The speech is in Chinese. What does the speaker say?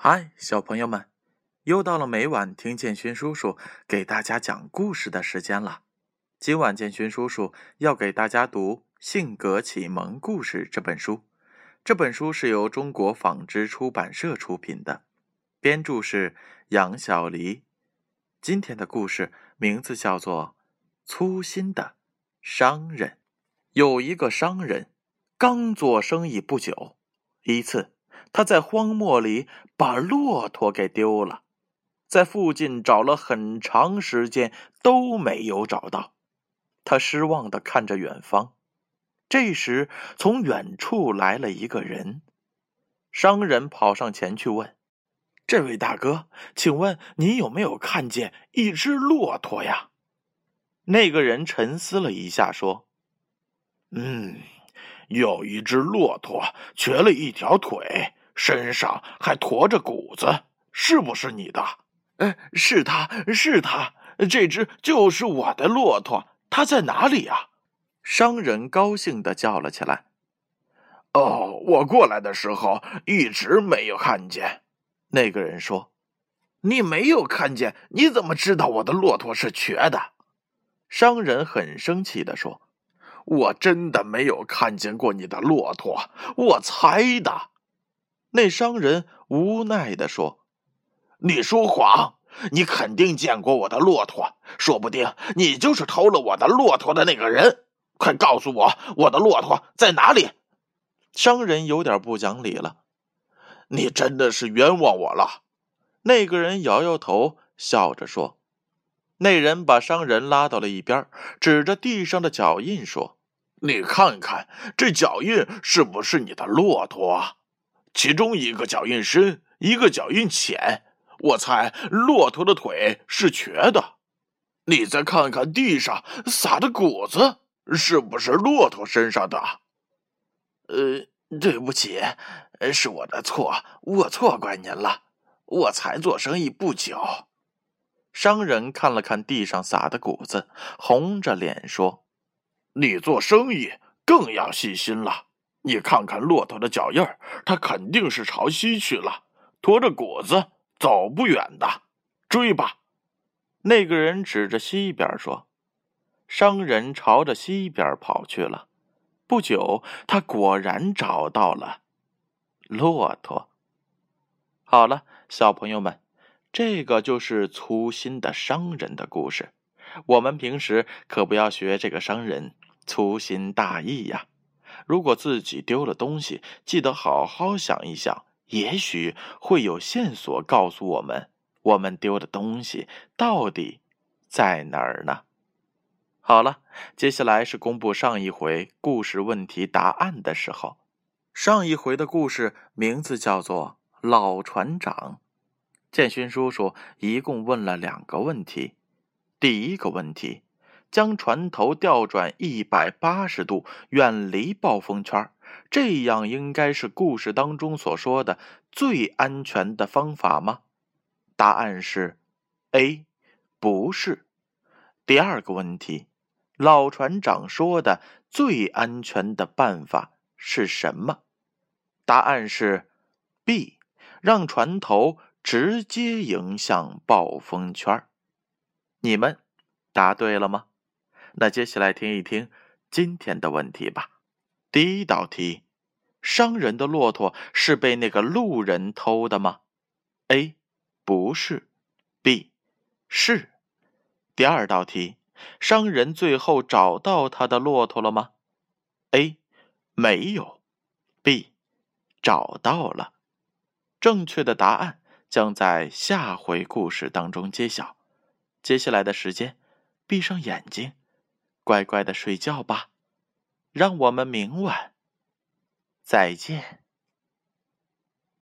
嗨，小朋友们，又到了每晚听建勋叔叔给大家讲故事的时间了。今晚建勋叔叔要给大家读《性格启蒙故事》这本书。这本书是由中国纺织出版社出品的，编著是杨小黎。今天的故事名字叫做《粗心的商人》。有一个商人刚做生意不久，一次。他在荒漠里把骆驼给丢了，在附近找了很长时间都没有找到，他失望的看着远方。这时，从远处来了一个人，商人跑上前去问：“这位大哥，请问你有没有看见一只骆驼呀？”那个人沉思了一下，说：“嗯，有一只骆驼瘸了一条腿。”身上还驮着谷子，是不是你的？哎，是他，是他，这只就是我的骆驼，它在哪里呀？商人高兴的叫了起来。哦，我过来的时候一直没有看见。那个人说：“你没有看见？你怎么知道我的骆驼是瘸的？”商人很生气的说：“我真的没有看见过你的骆驼，我猜的。”那商人无奈地说：“你说谎！你肯定见过我的骆驼，说不定你就是偷了我的骆驼的那个人。快告诉我，我的骆驼在哪里？”商人有点不讲理了：“你真的是冤枉我了。”那个人摇摇头，笑着说：“那人把商人拉到了一边，指着地上的脚印说：‘你看看，这脚印是不是你的骆驼？’”其中一个脚印深，一个脚印浅。我猜骆驼的腿是瘸的。你再看看地上撒的谷子，是不是骆驼身上的？呃，对不起，是我的错，我错怪您了。我才做生意不久。商人看了看地上撒的谷子，红着脸说：“你做生意更要细心了。”你看看骆驼的脚印儿，它肯定是朝西去了，驮着谷子走不远的。追吧！那个人指着西边说。商人朝着西边跑去了。不久，他果然找到了骆驼。好了，小朋友们，这个就是粗心的商人的故事。我们平时可不要学这个商人粗心大意呀。如果自己丢了东西，记得好好想一想，也许会有线索告诉我们，我们丢的东西到底在哪儿呢？好了，接下来是公布上一回故事问题答案的时候。上一回的故事名字叫做《老船长》。建勋叔叔一共问了两个问题，第一个问题。将船头调转一百八十度，远离暴风圈，这样应该是故事当中所说的最安全的方法吗？答案是 A，不是。第二个问题，老船长说的最安全的办法是什么？答案是 B，让船头直接迎向暴风圈。你们答对了吗？那接下来听一听今天的问题吧。第一道题：商人的骆驼是被那个路人偷的吗？A. 不是。B. 是。第二道题：商人最后找到他的骆驼了吗？A. 没有。B. 找到了。正确的答案将在下回故事当中揭晓。接下来的时间，闭上眼睛。乖乖的睡觉吧，让我们明晚再见。